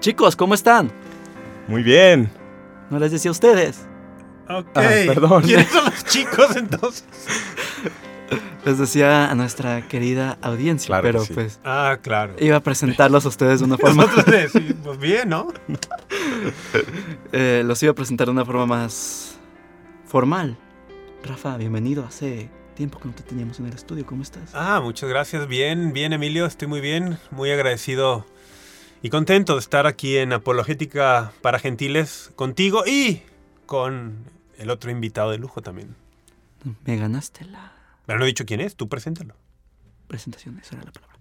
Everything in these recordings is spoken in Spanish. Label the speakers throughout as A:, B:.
A: Chicos, ¿cómo están?
B: Muy bien.
A: No les decía a ustedes.
C: Ok.
B: Ah, perdón.
C: ¿Quiénes son los chicos entonces?
A: Les decía a nuestra querida audiencia,
B: Claro que
A: pero
B: sí.
A: pues
C: Ah, claro.
A: iba a presentarlos a ustedes de una forma.
C: Nosotros pues bien, ¿no?
A: eh, los iba a presentar de una forma más formal. Rafa, bienvenido. Hace tiempo que no te teníamos en el estudio. ¿Cómo estás?
C: Ah, muchas gracias. Bien, bien, Emilio. Estoy muy bien. Muy agradecido y contento de estar aquí en Apologética para Gentiles contigo y con el otro invitado de lujo también.
A: Me ganaste la
C: Pero no he dicho quién es, tú preséntalo.
A: presentación, esa era la palabra.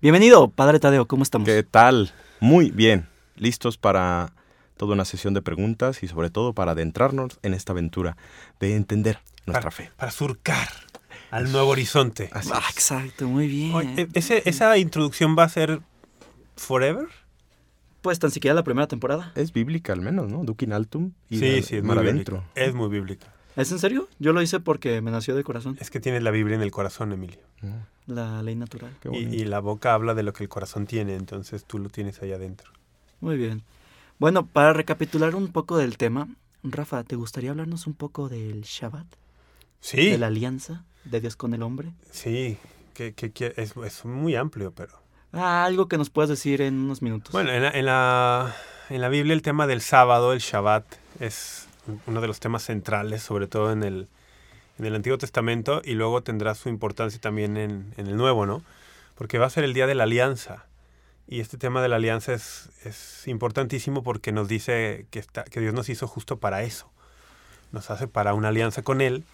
A: Bienvenido, Padre Tadeo. ¿Cómo estamos?
B: ¿Qué tal? Muy bien. Listos para toda una sesión de preguntas y sobre todo para adentrarnos en esta aventura de entender nuestra
C: para,
B: fe.
C: Para surcar al nuevo horizonte.
B: Así
A: Ah, exacto, muy bien.
C: Oye, e- ese- ¿Esa introducción va a ser forever?
A: Pues tan siquiera la primera temporada.
B: Es bíblica al menos, ¿no? Dukin altum y
C: Sí,
B: la-
C: sí, es
B: mar
C: muy
B: adentro.
C: bíblica. Es muy bíblica.
A: ¿Es en serio? Yo lo hice porque me nació de corazón.
C: Es que tienes la Biblia en el corazón, Emilio.
B: Mm,
A: La ley natural.
B: qué
C: Y, y la boca habla de lo que el corazón tiene, entonces tú lo tienes ahí adentro.
A: Muy bien. Bueno, para recapitular un poco del tema, Rafa, ¿te gustaría hablarnos un poco del Shabbat?
C: Sí,
A: De la alianza de Dios con el hombre.
C: sí, que, que- que es, es muy amplio, pero...
A: Ah, algo que nos puedas decir en unos minutos.
C: Bueno, en la, en, la, Biblia el tema del sábado, el Shabbat, es uno de los temas centrales, sobre todo en el, en el Antiguo Testamento, y luego tendrá su importancia también en, en el Nuevo, ¿no? Porque va a ser el día de la alianza. Y este tema de la alianza es, es importantísimo porque nos dice que, está, que Dios nos hizo justo para eso. Nos hace para una alianza con Él.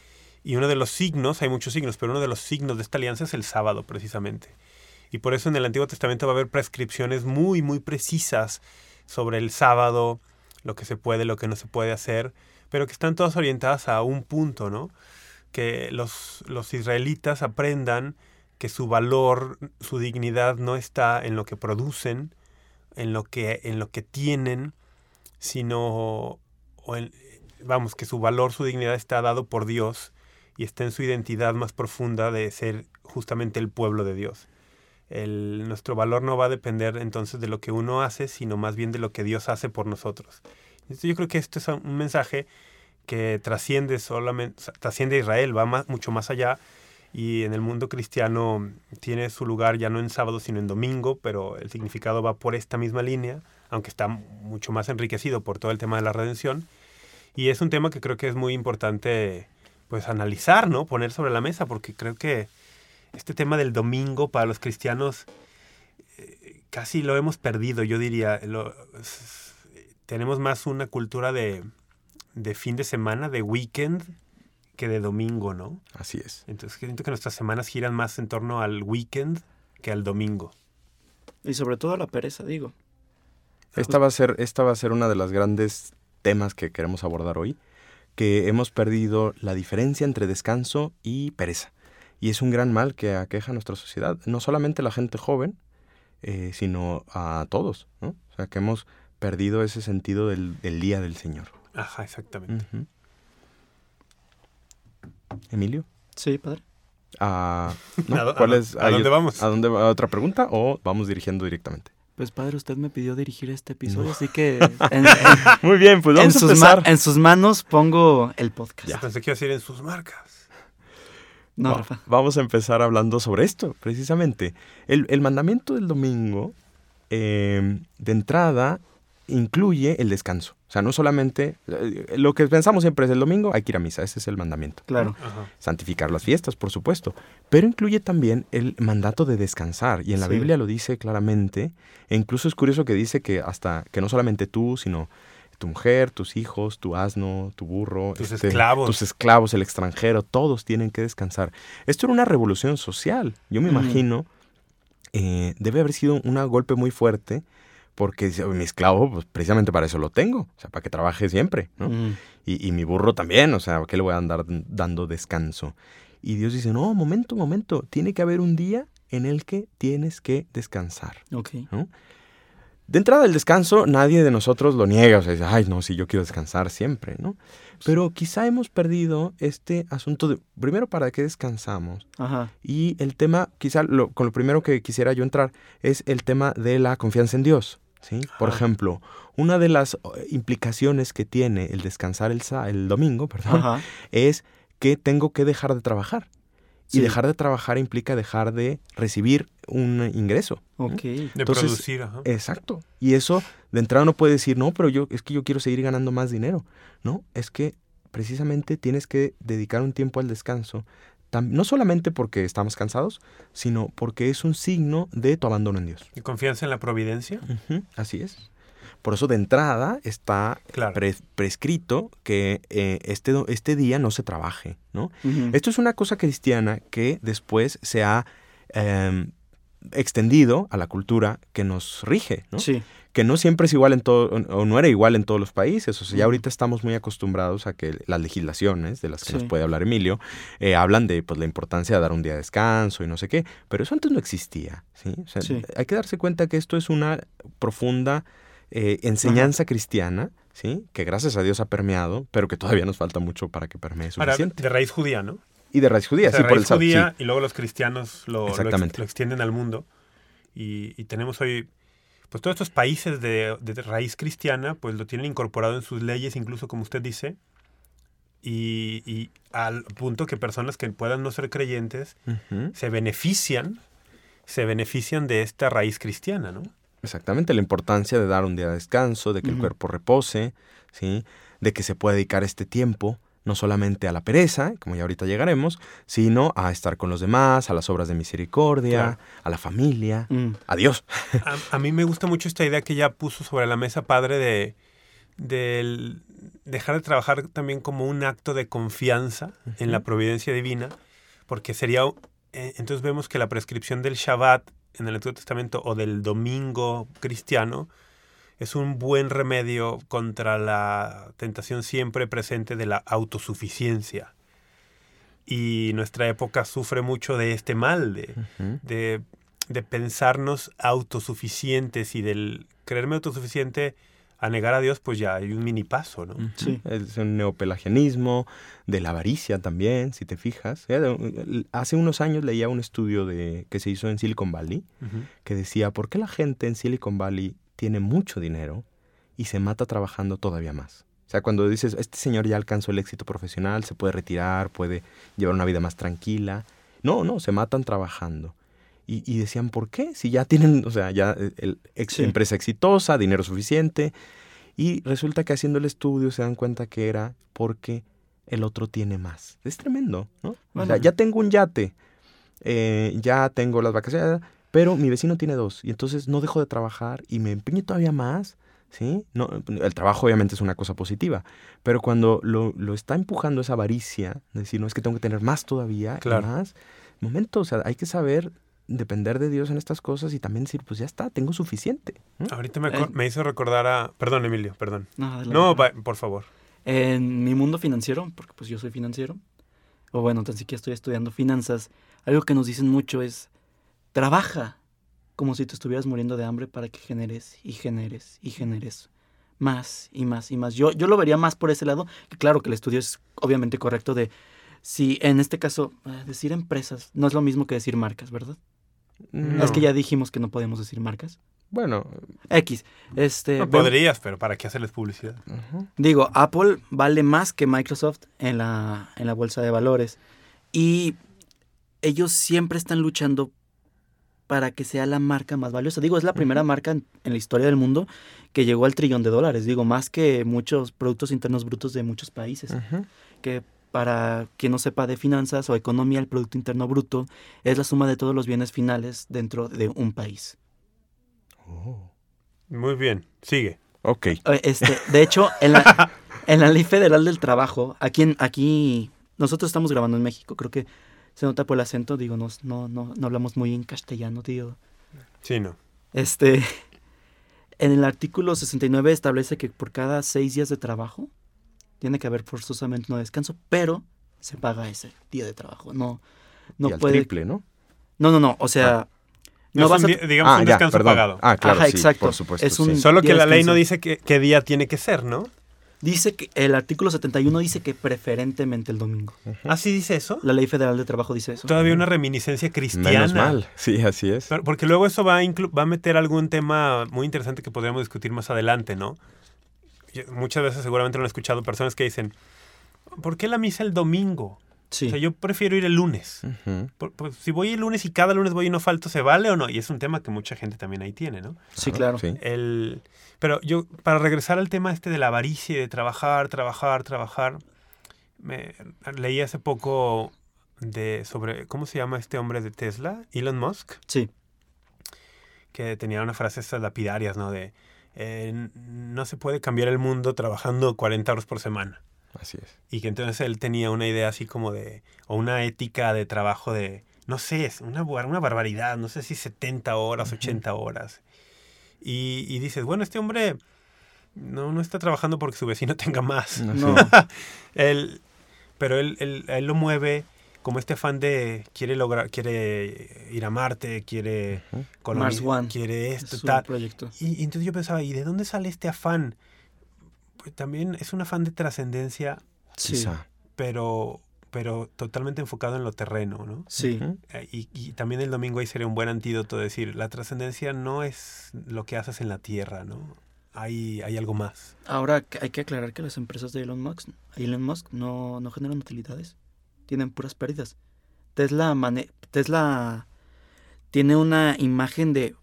C: Y uno de los signos, hay muchos signos, pero uno de los signos de esta alianza es el sábado, precisamente. Y por eso en el Antiguo Testamento va a haber prescripciones muy, muy precisas sobre el sábado, lo que se puede, lo que no se puede hacer, pero que están todas orientadas a un punto, ¿no? Que los, los israelitas aprendan que su valor, su dignidad no está en lo que producen, en lo que, en lo que tienen, sino, vamos, que su valor, su dignidad está dado por Dios y está en su identidad más profunda de ser justamente el pueblo de Dios. El, nuestro valor no va a depender entonces de lo que uno hace, sino más bien de lo que Dios hace por nosotros. Entonces, yo creo que esto es un mensaje que trasciende solamente, trasciende a Israel, va mucho más allá y en el mundo cristiano tiene su lugar ya no en sábado sino en domingo, pero el significado va por esta misma línea, aunque está mucho más enriquecido por todo el tema de la redención. Y es un tema que creo que es muy importante pues analizar, ¿no? Poner sobre la mesa, porque creo que este tema del domingo para los cristianos eh, casi lo hemos perdido, yo diría. Lo- tenemos más una cultura de, de fin de semana, de weekend, que de domingo, ¿no?
B: Así es.
C: Entonces siento que nuestras semanas giran más en torno al weekend que al domingo.
A: Y sobre todo la pereza, digo.
B: Esta va a ser, esta va a ser una de las grandes temas que queremos abordar hoy, que hemos perdido la diferencia entre descanso y pereza. Y es un gran mal que aqueja a nuestra sociedad, no solamente a la gente joven, eh, sino a todos, ¿no? O sea, que hemos perdido ese sentido del, del día del Señor.
C: Ajá, exactamente.
B: Emilio,
A: Sí, padre.
B: ah, ¿no?
C: ¿A
B: ¿cuál es?
C: a dónde vamos?
B: ¿A dónde va otra pregunta o vamos dirigiendo directamente?
A: Pues padre, usted me pidió dirigir este episodio,
B: No.
A: así que en, en-
B: Muy bien, pues
A: en
B: vamos a
A: sus
B: empezar.
A: en sus manos pongo el podcast.
B: Ya.
C: Pensé que iba a decir en sus marcas.
A: No,
B: Va-
A: Rafa.
B: Vamos a empezar hablando sobre esto, precisamente. El, el mandamiento del domingo, eh, de entrada, incluye el descanso. O sea, no solamente, eh, lo que pensamos siempre es el domingo, hay que ir a misa, ese es el mandamiento.
A: Claro.
C: Ajá.
B: Santificar las fiestas, por supuesto. Pero incluye también el mandato de descansar. Y en la
A: Sí.
B: Biblia lo dice claramente. E incluso es curioso que dice que hasta, que no solamente tú, sino tu mujer, tus hijos, tu asno, tu burro,
C: Tus
B: este,
C: esclavos.
B: tus esclavos, el extranjero, todos tienen que descansar. Esto era una revolución social. Yo me
A: Mm.
B: imagino, eh, debe haber sido un golpe muy fuerte porque mi esclavo, pues precisamente para eso lo tengo, o sea, para que trabaje siempre, ¿no?
A: Mm.
B: Y, y mi burro también, o sea, ¿a qué le voy a andar dando descanso? Y Dios dice, no, momento, momento, tiene que haber un día en el que tienes que descansar.
A: Ok.
B: ¿no? De entrada, el descanso, nadie de nosotros lo niega. O sea, dice, ay, no, sí, yo quiero descansar siempre, ¿no? Pero quizá hemos perdido este asunto de, primero, ¿para qué descansamos?
A: Ajá.
B: Y el tema, quizá lo- con lo primero que quisiera yo entrar, es el tema de la confianza en Dios. ¿sí? Por
C: Ajá.
B: ejemplo, una de las eh, implicaciones que tiene el descansar el, el domingo, perdón,
A: Ajá.
B: es que tengo que dejar de trabajar.
A: Sí.
B: Y dejar de trabajar implica dejar de recibir un ingreso.
A: Ok.
C: De
B: Entonces,
C: producir, ajá.
B: Exacto. Y eso de entrada no puede decir, no, pero yo es que yo quiero seguir ganando más dinero. No, es que precisamente tienes que dedicar un tiempo al descanso, tam- no solamente porque estamos cansados, sino porque es un signo de tu abandono en Dios.
C: ¿Y confianza en la providencia?
B: Así es. Por eso de entrada está
C: Claro.
B: pre- prescrito que eh, este, este día no se trabaje, ¿no? Esto es una cosa cristiana que después se ha em, extendido a la cultura que nos rige, ¿no?
A: Sí.
B: que no siempre es igual en todo, o no era igual en todos los países. O sea, ya ahorita estamos muy acostumbrados a que las legislaciones, de las que nos puede hablar Emilio, eh, hablan de pues, la importancia de dar un día de descanso y no sé qué, pero eso antes no existía. ¿sí? O sea,
A: Sí.
B: Hay que darse cuenta que esto es una profunda eh, enseñanza cristiana, ¿sí? que gracias a Dios ha permeado, pero que todavía nos falta mucho para que permee
C: Ahora,
B: suficiente.
C: de raíz judía, ¿no?
B: y de raíz judía,
C: O sea,
B: sí,
C: de
B: por el
C: raíz
B: sí.
C: judía y luego los cristianos lo, lo ex-
B: Exactamente.
C: lo extienden al mundo. Y, y tenemos hoy, pues todos estos países de, de raíz cristiana, pues lo tienen incorporado en sus leyes, incluso como usted dice. Y, y al punto que personas que puedan no ser creyentes se benefician, se benefician de esta raíz cristiana, ¿no?
B: Exactamente, la importancia de dar un día de descanso, de que el cuerpo repose, ¿sí? De que se pueda dedicar este tiempo no solamente a la pereza, como ya ahorita llegaremos, sino a estar con los demás, a las obras de misericordia,
C: Claro.
B: a la familia,
A: Mm.
B: a Dios.
C: A, a mí me gusta mucho esta idea que ya puso sobre la mesa padre de dejar de trabajar también como un acto de confianza en la providencia divina, porque sería, eh, entonces vemos que la prescripción del Shabbat en el Antiguo Testamento o del domingo cristiano es un buen remedio contra la tentación siempre presente de la autosuficiencia. Y nuestra época sufre mucho de este mal, de, de pensarnos autosuficientes y del creerme autosuficiente a negar a Dios, pues ya hay un mini paso, ¿no?
A: Sí.
B: Es un neopelagianismo, de la avaricia también, si te fijas. De- Hace unos años leía un estudio de, que se hizo en Silicon Valley, que decía, ¿por qué la gente en Silicon Valley tiene mucho dinero y se mata trabajando todavía más? O sea, cuando dices, este señor ya alcanzó el éxito profesional, se puede retirar, puede llevar una vida más tranquila. No, no, se matan trabajando. Y, y decían, ¿por qué? Si ya tienen, o sea, ya el ex-
A: Sí.
B: empresa exitosa, dinero suficiente. Y resulta que haciendo el estudio se dan cuenta que era porque el otro tiene más. Es tremendo, ¿no? O sea, ya tengo un yate, eh, ya tengo las vacaciones, pero mi vecino tiene dos y entonces no dejo de trabajar y me empeño todavía más, ¿sí? No, el trabajo obviamente es una cosa positiva, pero cuando lo, lo está empujando esa avaricia, de decir, no, es que tengo que tener más todavía
C: Claro.
B: y más, momento, o sea, hay que saber depender de Dios en estas cosas y también decir, pues ya está, tengo suficiente. ¿no?
C: Ahorita me,
A: Eh.
C: me hizo recordar a... Perdón, Emilio, perdón.
A: No, adelante.
C: No, por favor.
A: En mi mundo financiero, porque pues yo soy financiero, o bueno, tan siquiera estoy estudiando finanzas, algo que nos dicen mucho es, trabaja como si te estuvieras muriendo de hambre para que generes y generes y generes más y más y más. Yo, yo lo vería más por ese lado, que claro que el estudio es obviamente correcto de, si en este caso, eh, decir empresas no es lo mismo que decir marcas, ¿verdad?
C: No.
A: Es que ya dijimos que no podemos decir marcas.
B: Bueno,
A: X, este...
C: No podrías, pero ¿para qué hacerles publicidad?
A: Digo, Apple vale más que Microsoft en la, en la bolsa de valores. Y ellos siempre están luchando para que sea la marca más valiosa. Digo, es la primera marca en, en la historia del mundo que llegó al trillón de dólares. Digo, más que muchos productos internos brutos de muchos países. Que para quien no sepa de finanzas o economía, el Producto Interno Bruto es la suma de todos los bienes finales dentro de un país.
B: Oh.
C: Muy bien, sigue.
B: Ok.
A: Eh, Este, de hecho, en la, en la Ley Federal del Trabajo, aquí, en- aquí nosotros estamos grabando en México, creo que se nota por el acento, digo, no, no, no, no hablamos muy en castellano, digo.
C: Sí, no.
A: Este, En el artículo 69 establece que por cada seis días de trabajo tiene que haber forzosamente un descanso, pero se paga ese día de trabajo. No, no
B: y al
A: puede.
B: triple, ¿no?
A: No, no, no. O sea,
C: No,
A: no vas
C: un
A: a.
C: di- digamos
B: ah,
C: un descanso pagado.
B: Ah, claro,
A: Ajá,
B: sí,
A: exacto.
B: por supuesto.
A: Es un-
B: sí.
C: Solo que la ley no dice que- qué día tiene que ser, ¿no?
A: Dice que el artículo 71 dice que preferentemente el domingo.
C: ¿Ah, sí dice eso?
A: La ley federal de trabajo dice eso.
C: Todavía una reminiscencia cristiana.
B: Menos mal. Sí, así es.
C: Pero- Porque luego eso va a, va a meter algún tema muy interesante que podríamos discutir más adelante, ¿no? Muchas veces seguramente lo han escuchado personas que dicen, ¿por qué la misa el domingo?
A: Sí.
C: O sea, yo prefiero ir el lunes.
B: Ujú.
C: Por- por- si voy el lunes y cada lunes voy y no falto, ¿se vale o no? Y es un tema que mucha gente también ahí tiene, ¿no?
A: sí, claro.
B: Sí.
C: El, pero yo, para regresar al tema este de la avaricia y de trabajar, trabajar, trabajar, me leí hace poco de sobre, ¿cómo se llama este hombre de Tesla? Elon Musk,
A: Sí.
C: que tenía una frase estas lapidarias, ¿no? De, eh, no se puede cambiar el mundo trabajando 40 horas por semana.
B: Así es.
C: Y que entonces él tenía una idea así como de, o una ética de trabajo de, no sé, es una, una barbaridad, no sé si 70 horas, 80 horas. Y, y dices, bueno, este hombre no, no está trabajando porque su vecino tenga más.
A: No.
C: Él, pero él, él, él lo mueve como este fan de quiere lograr, quiere ir a Marte, quiere
B: Ujú.
C: coloni-
A: Mars One.
C: quiere
A: Es
C: esto,
A: su
C: tal.
A: proyecto.
C: Y, y entonces yo pensaba, ¿y de dónde sale este afán? Pues también es un afán de trascendencia,
A: Sí.
C: Pero, pero totalmente enfocado en lo terreno, ¿no?
A: Sí.
B: Ujú.
C: Eh, Y, y también el domingo ahí sería un buen antídoto decir, la trascendencia no es lo que haces en la tierra, ¿no? Hay, hay algo más.
A: Ahora hay que aclarar que las empresas de Elon Musk, Elon Musk no, no generan utilidades. Tienen puras pérdidas. Tesla, mane- Tesla tiene una imagen de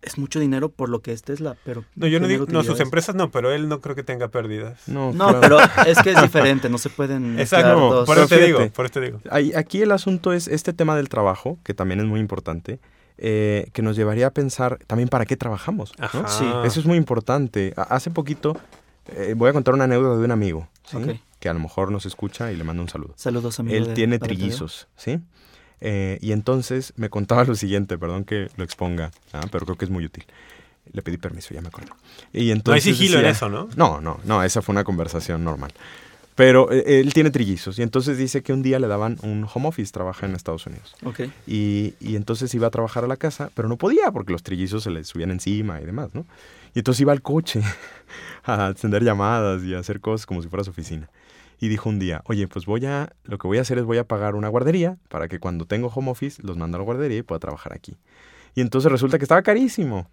A: es mucho dinero por lo que es Tesla, pero
C: No, yo no digo, no, sus empresas no, pero él no creo que tenga pérdidas.
B: No,
A: No,
B: claro.
A: pero es que es diferente, no se pueden
C: Exacto,
B: no,
C: por eso te digo, por eso te digo.
B: Aquí el asunto es este tema del trabajo, que también es muy importante, eh, que nos llevaría a pensar también para qué trabajamos. ¿no?
C: Ajá.
A: Sí,
B: Eso es muy importante. Hace poquito eh, voy a contar una anécdota de un amigo, ¿sí?
A: Ok.
B: Que a lo mejor nos escucha y le mando un saludo.
A: Saludos amigo
B: Él
A: de
B: tiene trillizos, ¿sí? Eh, y entonces me contaba lo siguiente, perdón que lo exponga, ah, pero creo que es muy útil. Le pedí permiso, ya me acuerdo. Y
C: No hay
B: entonces
C: sigilo en eso, ¿no?
B: No, no, no, esa fue una conversación normal. Pero eh, él tiene trillizos y entonces dice que un día le daban un home office, trabaja en Estados Unidos.
A: Ok.
B: Y, y entonces iba a trabajar a la casa, pero no podía porque los trillizos se le subían encima y demás, ¿no? Y entonces iba al coche a atender llamadas y a hacer cosas como si fuera su oficina. Y dijo un día, oye, pues voy a, lo que voy a hacer es voy a pagar una guardería para que cuando tengo home office los mando a la guardería y pueda trabajar aquí. Y entonces resulta que estaba carísimo.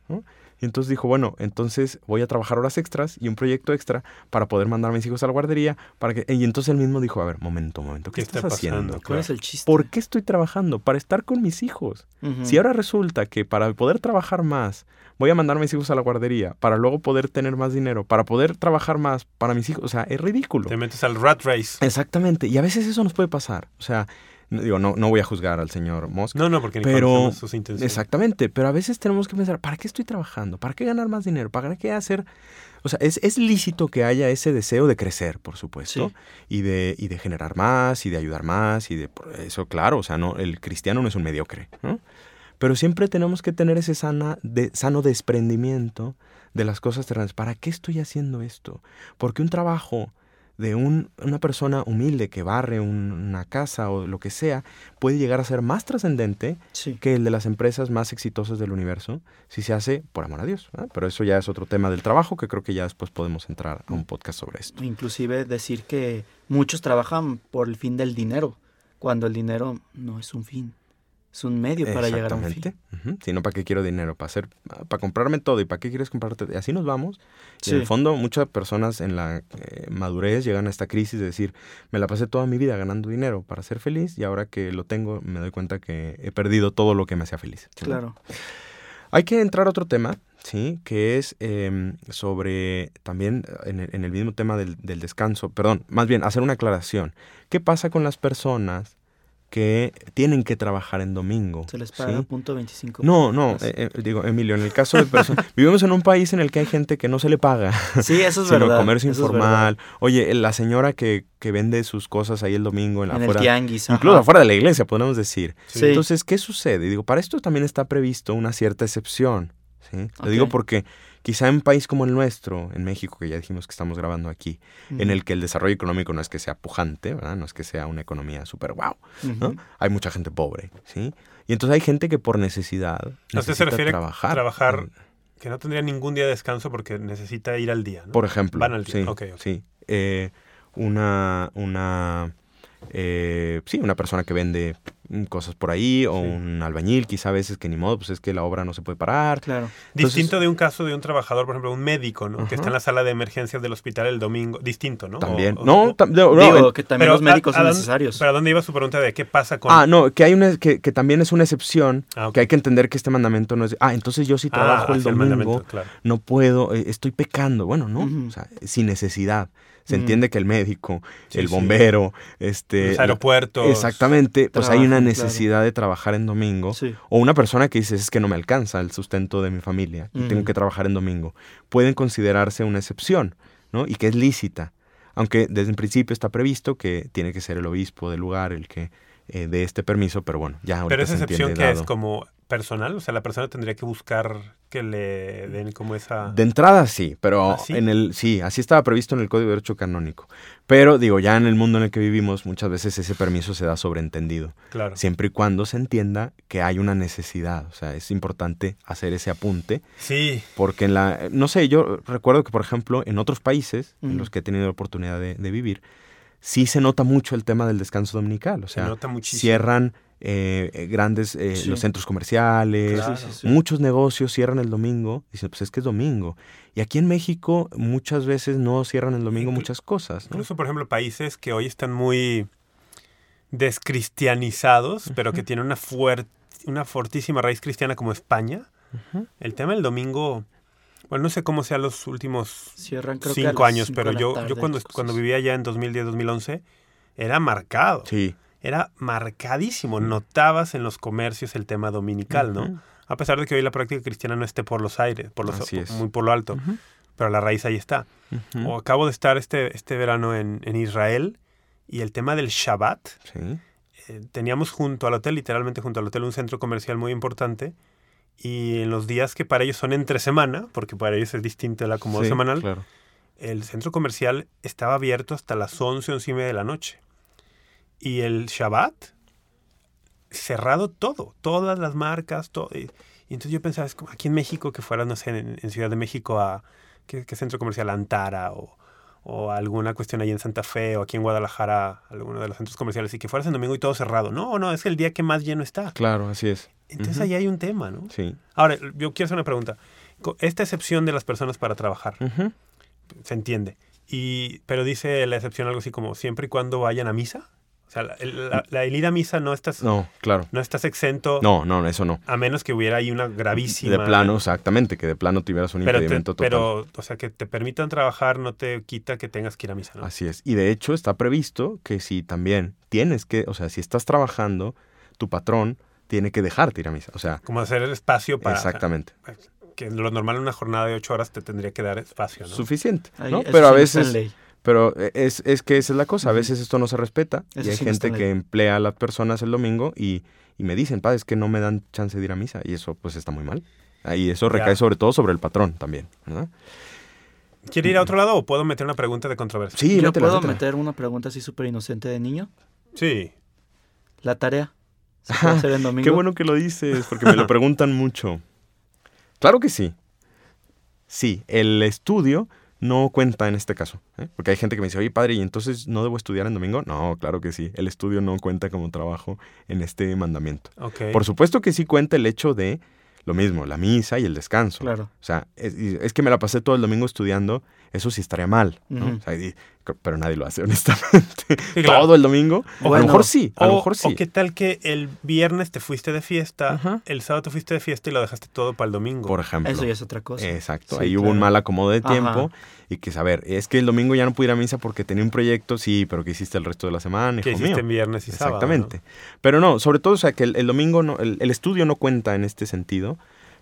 B: Y entonces dijo, bueno, entonces voy a trabajar horas extras y un proyecto extra para poder mandar a mis hijos a la guardería. Para que... Y entonces él mismo dijo, a ver, momento, momento, ¿qué,
C: ¿Qué está
B: estás
C: pasando?
B: haciendo?
A: ¿Cuál es el chiste?
B: ¿Por qué estoy trabajando? Para estar con mis hijos. Si ahora resulta que para poder trabajar más, voy a mandar a mis hijos a la guardería, para luego poder tener más dinero, para poder trabajar más para mis hijos, o sea, es ridículo.
C: Te metes al rat race.
B: Exactamente, y a veces eso nos puede pasar. O sea, digo, no, no voy a juzgar al señor Musk.
C: No, no, porque ni
B: Pero-
C: sus intenciones.
B: Exactamente, pero a veces tenemos que pensar, ¿para qué estoy trabajando? ¿Para qué ganar más dinero? ¿Para qué hacer? O sea, es, es lícito que haya ese deseo de crecer, por supuesto,
A: Sí.
B: y, de, y de generar más, y de ayudar más, y de eso, claro, o sea, no, el cristiano no es un mediocre, ¿no? Pero siempre tenemos que tener ese sana, de, sano desprendimiento de las cosas terrenales. ¿Para qué estoy haciendo esto? Porque un trabajo de un- una persona humilde que barre un- una casa o lo que sea puede llegar a ser más trascendente
A: Sí.
B: que el de las empresas más exitosas del universo si se hace por amor a Dios. Pero eso ya es otro tema del trabajo que creo que ya después podemos entrar a un podcast sobre esto.
A: Inclusive decir que muchos trabajan por el fin del dinero, cuando el dinero no es un fin, es un medio para llegar a un fin.
B: Exactamente. Ujú. Si no, ¿para qué quiero dinero? Para hacer, para comprarme todo. ¿Y para qué quieres comprarte? Y así nos vamos. Y en
A: Sí.
B: el fondo, muchas personas en la eh, madurez llegan a esta crisis de decir, me la pasé toda mi vida ganando dinero para ser feliz y ahora que lo tengo me doy cuenta que he perdido todo lo que me hacía feliz. ¿sí?
A: Claro.
B: Hay que entrar a otro tema, ¿sí? Que es em, sobre también en el, en el mismo tema del, del descanso. Perdón, más bien hacer una aclaración. ¿Qué pasa con las personas que tienen que trabajar en domingo?
A: Se les
B: ¿sí?
A: paga punto 25.
B: No, no, eh, eh, digo, Emilio, en el caso de personas... vivimos en un país en el que hay gente que no se le paga,
A: Sí, eso es
B: sino
A: verdad.
B: comercio
A: eso
B: informal. Oye, la señora que, que vende sus cosas ahí el domingo en.
A: En el
B: afuera...
A: tianguis.
B: Incluso
A: ajá.
B: afuera de la iglesia, podemos decir.
A: Sí.
B: Entonces, ¿qué sucede? Digo, para esto también está previsto una cierta excepción. ¿sí? Lo digo porque Quizá en un país como el nuestro, en México, que ya dijimos que estamos grabando aquí, en el que el desarrollo económico no es que sea pujante, ¿verdad? No es que sea una economía súper wow. Hay mucha gente pobre, ¿sí? Y entonces hay gente que por necesidad
C: ¿A usted se
B: necesita
C: refiere
B: trabajar.
C: trabajar que no tendría ningún día de descanso porque necesita ir al día, ¿no?
B: Por ejemplo.
C: Van al día.
B: Sí. Eh, una, una, eh, sí, una persona que vende cosas por ahí, o
C: Sí.
B: un albañil, quizá a veces que ni modo, pues es que la obra no se puede parar.
A: Claro.
C: Distinto de un caso de un trabajador, por ejemplo, un médico, ¿no? Que está en la sala de emergencias del hospital el domingo. Distinto, ¿no?
B: También.
C: O- o-
B: no,
C: o-
B: tam- no, no,
A: Digo que también
C: pero
A: los médicos
C: ¿a- a
A: son necesarios.
C: ¿Pero a dónde iba su pregunta de qué pasa con...?
B: Ah, no, que hay una que, que también es una excepción,
C: Ah,
B: que hay que entender que este mandamiento no es, ah, entonces yo si
C: Ah,
B: trabajo el domingo
C: claro.
B: no puedo, eh, estoy pecando. Bueno, no, o sea, sin necesidad. Se entiende que el médico,
C: Sí,
B: el
C: sí.
B: bombero, este
C: Los aeropuertos.
B: Exactamente, pues hay una
A: Trabajan,
B: necesidad de trabajar en domingo.
A: Sí.
B: O una persona que dice, es que no me alcanza el sustento de mi familia y tengo que trabajar en domingo. Pueden considerarse una excepción, ¿no? Y que es lícita. Aunque desde el principio está previsto que tiene que ser el obispo del lugar el que eh, dé este permiso, pero bueno, ya ahorita
C: Pero esa excepción que es como personal, o sea, la persona tendría que buscar que le den como esa...
B: De entrada sí, pero
C: ¿Ah, sí?
B: en el sí, así estaba previsto en el Código de Derecho Canónico. Pero digo, ya en el mundo en el que vivimos, muchas veces ese permiso se da sobreentendido.
C: Claro.
B: siempre y cuando se entienda que hay una necesidad. O sea, es importante hacer ese apunte,
C: Sí,
B: porque en la, no sé, yo recuerdo que, por ejemplo, en otros países en los que he tenido la oportunidad de, de vivir, sí se nota mucho el tema del descanso dominical. O
C: se
B: sea,
C: nota muchísimo.
B: cierran eh, eh, grandes, eh,
A: Sí.
B: los centros comerciales,
C: Claro.
B: Muchos negocios cierran el domingo. Dicen, pues es que es domingo. Y aquí en México muchas veces no cierran el domingo
C: Inclu-
B: muchas cosas. ¿no?
C: Incluso, por ejemplo, países que hoy están muy descristianizados, pero que tienen una, una fortísima raíz cristiana como España, el tema del domingo, bueno, no sé cómo sean los últimos
A: Cierran creo
C: cinco años,
A: cinco
C: pero yo, yo cuando, cuando vivía allá en 2010-2011, era marcado.
B: Sí.
C: Era marcadísimo. Notabas en los comercios el tema dominical, ¿no? A pesar de que hoy la práctica cristiana no esté por los aires, por los,
B: Así es.
C: muy por lo alto,
B: Ujú.
C: pero la raíz ahí está. O acabo de estar este, este verano en, en Israel y el tema del Shabbat,
B: Sí.
C: eh, teníamos junto al hotel, literalmente junto al hotel, un centro comercial muy importante. Y en los días que para ellos son entre semana, porque para ellos es distinto el acomodo
B: Sí,
C: semanal,
B: Claro.
C: el centro comercial estaba abierto hasta las 11, 11 y media de la noche. Y el Shabbat, cerrado todo, todas las marcas, todo. Y, y entonces yo pensaba, es como aquí en México, que fuera, no sé, en, en Ciudad de México a, ¿qué, qué centro comercial? Antara o, o alguna cuestión ahí en Santa Fe o aquí en Guadalajara, alguno de los centros comerciales, y que fueras en domingo y todo cerrado. No, no, es el día que más lleno está.
B: Claro, así es.
C: Entonces ahí hay un tema, ¿no?
B: Sí.
C: Ahora, yo quiero hacer una pregunta. Esta excepción de las personas para trabajar, se entiende. Y, pero dice la excepción algo así como siempre y cuando vayan a misa. O sea, la, el, la- la- el ir a misa no estás, no.
B: No, claro.
C: estás exento
B: No, no, eso no.
C: a menos que hubiera ahí una gravísima.
B: De plano, exactamente, que de plano tuvieras un
C: Pero, te-
B: impedimento total.
C: pero, o sea, que te permitan trabajar no te quita que tengas que ir a misa, ¿no?
B: Así es. Y de hecho está previsto que si también tienes que, o sea, si estás trabajando, tu patrón tiene que dejarte ir a misa. O sea,
C: Como hacer el espacio para...
B: exactamente.
C: Que lo normal en una jornada de ocho horas te tendría que dar espacio, ¿no?
B: Suficiente. ¿no? Pero a
A: no
B: veces,
A: ley.
B: Pero es, es que esa es la cosa. A veces esto no se respeta
A: Eso
B: y hay
A: sí
B: gente
A: en
B: que emplea a las personas el domingo y, y me dicen, padre, es que no me dan chance de ir a misa. Y eso pues está muy mal. Y eso recae
C: Ya.
B: sobre todo sobre el patrón también. ¿verdad?
C: ¿Quiere ir a otro lado o puedo meter una pregunta de controversia?
B: Sí,
A: Yo
B: métela,
A: puedo
B: métela.
A: meter una pregunta así súper inocente de niño.
C: Sí.
A: La tarea. ¿Se puede hacer en domingo?
B: Qué bueno que lo dices, porque me lo preguntan mucho. Claro que sí. Sí, el estudio no cuenta en este caso. ¿eh? Porque hay gente que me dice, oye, padre, ¿y entonces no debo estudiar en domingo? No, claro que sí. El estudio no cuenta como trabajo en este mandamiento. Por supuesto que sí cuenta el hecho de lo mismo, la misa y el descanso.
A: Claro.
B: O sea, es, es que me la pasé todo el domingo estudiando, eso sí estaría mal, ¿no?
A: Ujú.
B: O sea, y- pero nadie lo hace, honestamente.
C: Sí, claro.
B: Todo el domingo. O a lo mejor sí, a lo
C: O,
B: mejor sí.
C: o qué tal que el viernes te fuiste de fiesta, el sábado te fuiste de fiesta y lo dejaste todo para el domingo.
B: Por ejemplo.
A: Eso ya es otra cosa.
B: Exacto,
A: Sí,
B: ahí hubo un mal acomodo de
A: Ajá.
B: tiempo y que saber, es que el domingo ya no pude ir a misa porque tenía un proyecto, sí, pero ¿qué hiciste el resto de la semana,
C: que hiciste
B: mío?
C: en viernes y sábado. ¿no?
B: Exactamente. Pero no, sobre todo, o sea, que el, el domingo, no, el, el estudio no cuenta en este sentido,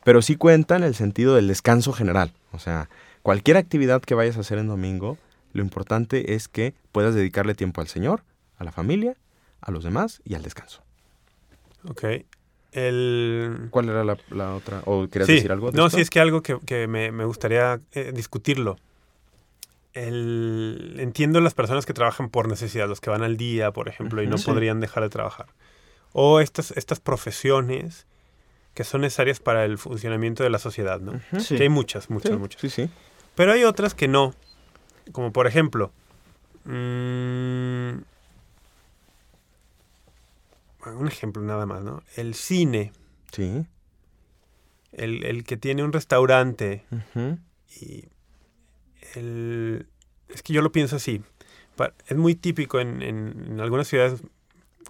B: pero sí cuenta en el sentido del descanso general. O sea, cualquier actividad que vayas a hacer en domingo, lo importante es que puedas dedicarle tiempo al Señor, a la familia, a los demás y al descanso.
C: Ok. El...
B: ¿Cuál era la, la otra? ¿O querías
C: Sí,
B: decir algo? de
C: No,
B: esto?
C: sí, es que algo que, que me, me gustaría eh, discutirlo. El, entiendo las personas que trabajan por necesidad, los que van al día, por ejemplo, y no.
A: Sí.
C: podrían dejar de trabajar. O estas, estas profesiones que son necesarias para el funcionamiento de la sociedad, ¿no?
A: Sí.
C: Que hay muchas, muchas, muchas.
B: Sí, sí.
C: Pero hay otras que no. Como por ejemplo, mm, un ejemplo nada más, ¿no? El cine,
B: Sí.
C: el, el que tiene un restaurante y el... Es que yo lo pienso así. Es muy típico en, en- en algunas ciudades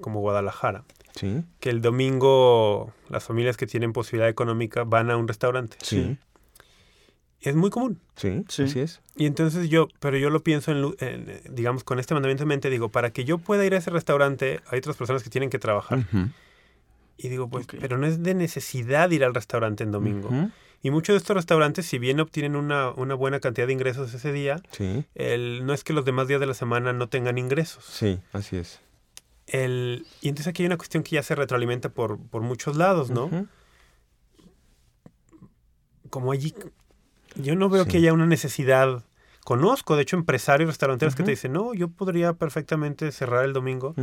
C: como Guadalajara,
B: Sí.
C: que el domingo las familias que tienen posibilidad económica van a un restaurante.
B: Sí.
C: Es muy común.
B: Sí.
A: Sí.
B: Así es.
C: Y entonces yo, pero yo lo pienso en, en, digamos, con este mandamiento en mente, digo, para que yo pueda ir a ese restaurante, hay otras personas que tienen que trabajar. Y digo, pues, pero no es de necesidad ir al restaurante en domingo. Y muchos de estos restaurantes, si bien obtienen una, una buena cantidad de ingresos ese día,
B: Sí.
C: el, no es que los demás días de la semana no tengan ingresos.
B: Sí, así es.
C: El, y entonces aquí hay una cuestión que ya se retroalimenta por, por muchos lados, ¿no? Como allí, yo no veo
B: Sí.
C: que haya una necesidad. Conozco, de hecho, empresarios restauranteros que te dicen, no, yo podría perfectamente cerrar el domingo,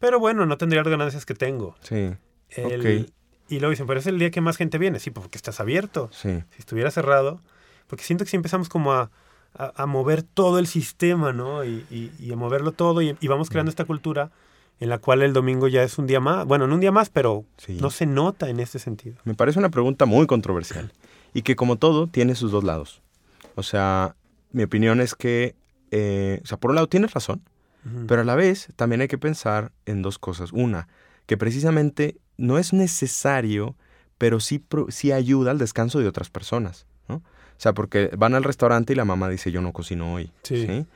C: pero bueno, no tendría las ganancias que tengo.
B: Sí.
C: El-
B: Ok.
C: Y luego dicen, pero es el día que más gente viene. Sí, porque estás abierto.
B: Sí.
C: Si estuviera cerrado, porque siento que si empezamos como a, a- a mover todo el sistema, ¿no? Y, y- y a moverlo todo y, y vamos creando esta cultura en la cual el domingo ya es un día más. Bueno, no un día más, pero
B: Sí.
C: no se nota en este sentido.
B: Me parece una pregunta muy controversial y que como todo tiene sus dos lados. O sea, mi opinión es que, eh, o sea, por un lado tienes razón, pero a la vez también hay que pensar en dos cosas. Una, que precisamente no es necesario, pero sí, sí ayuda al descanso de otras personas, ¿no? O sea, porque van al restaurante y la mamá dice, yo no cocino hoy,
C: Sí.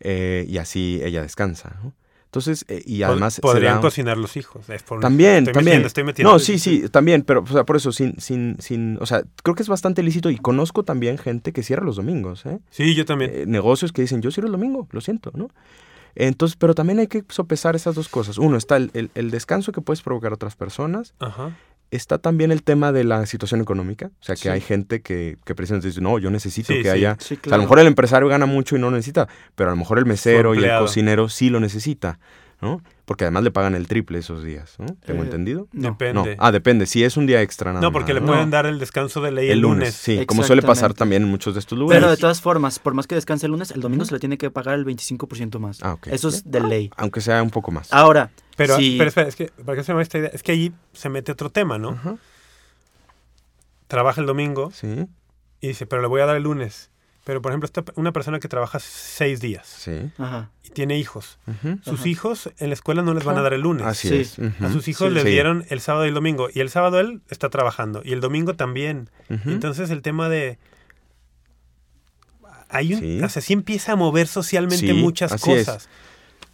B: Eh, y así ella descansa, ¿no? Entonces, eh, y además... se
C: podrían
B: da-
C: cocinar los hijos. es por-
B: También,
C: estoy
B: también.
C: metiendo, estoy metiendo.
B: No, sí, sí, también, pero o sea, por eso, sin, sin, sin, o sea, creo que es bastante lícito y conozco también gente que cierra los domingos, ¿eh?
C: Sí, yo también.
B: Eh, negocios que dicen, yo cierro el domingo, lo siento, ¿no? Entonces, pero también hay que sopesar esas dos cosas. Uno, está el, el- el descanso que puedes provocar a otras personas.
C: Ajá.
B: Está también el tema de la situación económica. O sea, que
C: Sí.
B: hay gente que, que precisamente dice, no, yo necesito
C: Sí,
B: que
C: sí.
B: haya... O sea, a lo mejor el empresario gana mucho y no lo necesita, pero a lo mejor el mesero y el cocinero sí lo necesita, ¿no? Porque además le pagan el triple esos días, ¿no? ¿Tengo
A: Eh,
B: entendido?
A: No.
C: Depende.
B: No, ah, depende. Si es un día extra, nada
C: no, porque le pueden
A: No.
C: dar el descanso de ley
B: El
C: el,
B: lunes,
C: lunes.
B: sí, como suele pasar también en muchos de estos lugares.
A: Pero de todas formas, por más que descanse el lunes, el domingo se le tiene que pagar el 25% más.
B: Ah, ok.
A: Eso es de ley.
B: Aunque sea un poco más.
A: Ahora,
C: Pero,
A: si-
C: pero espera, es que, ¿para qué se me esta idea? Es que allí se mete otro tema, ¿no? Trabaja el domingo
B: Sí,
C: y dice, pero le voy a dar el lunes. Pero, por ejemplo, esta, una persona que trabaja seis días
B: sí.
A: Ajá.
C: y tiene hijos. Sus
A: Ajá.
C: hijos en la escuela no les van a dar el lunes.
B: Así
A: Sí.
B: es. ujú.
C: A sus hijos
A: Sí.
C: les
B: Sí.
C: dieron el sábado y el domingo. Y el sábado él está trabajando. Y el domingo también. Entonces el tema de... Hay un,
B: Sí.
C: o sea, sí empieza a mover socialmente
B: Sí,
C: muchas
B: así es.
C: cosas.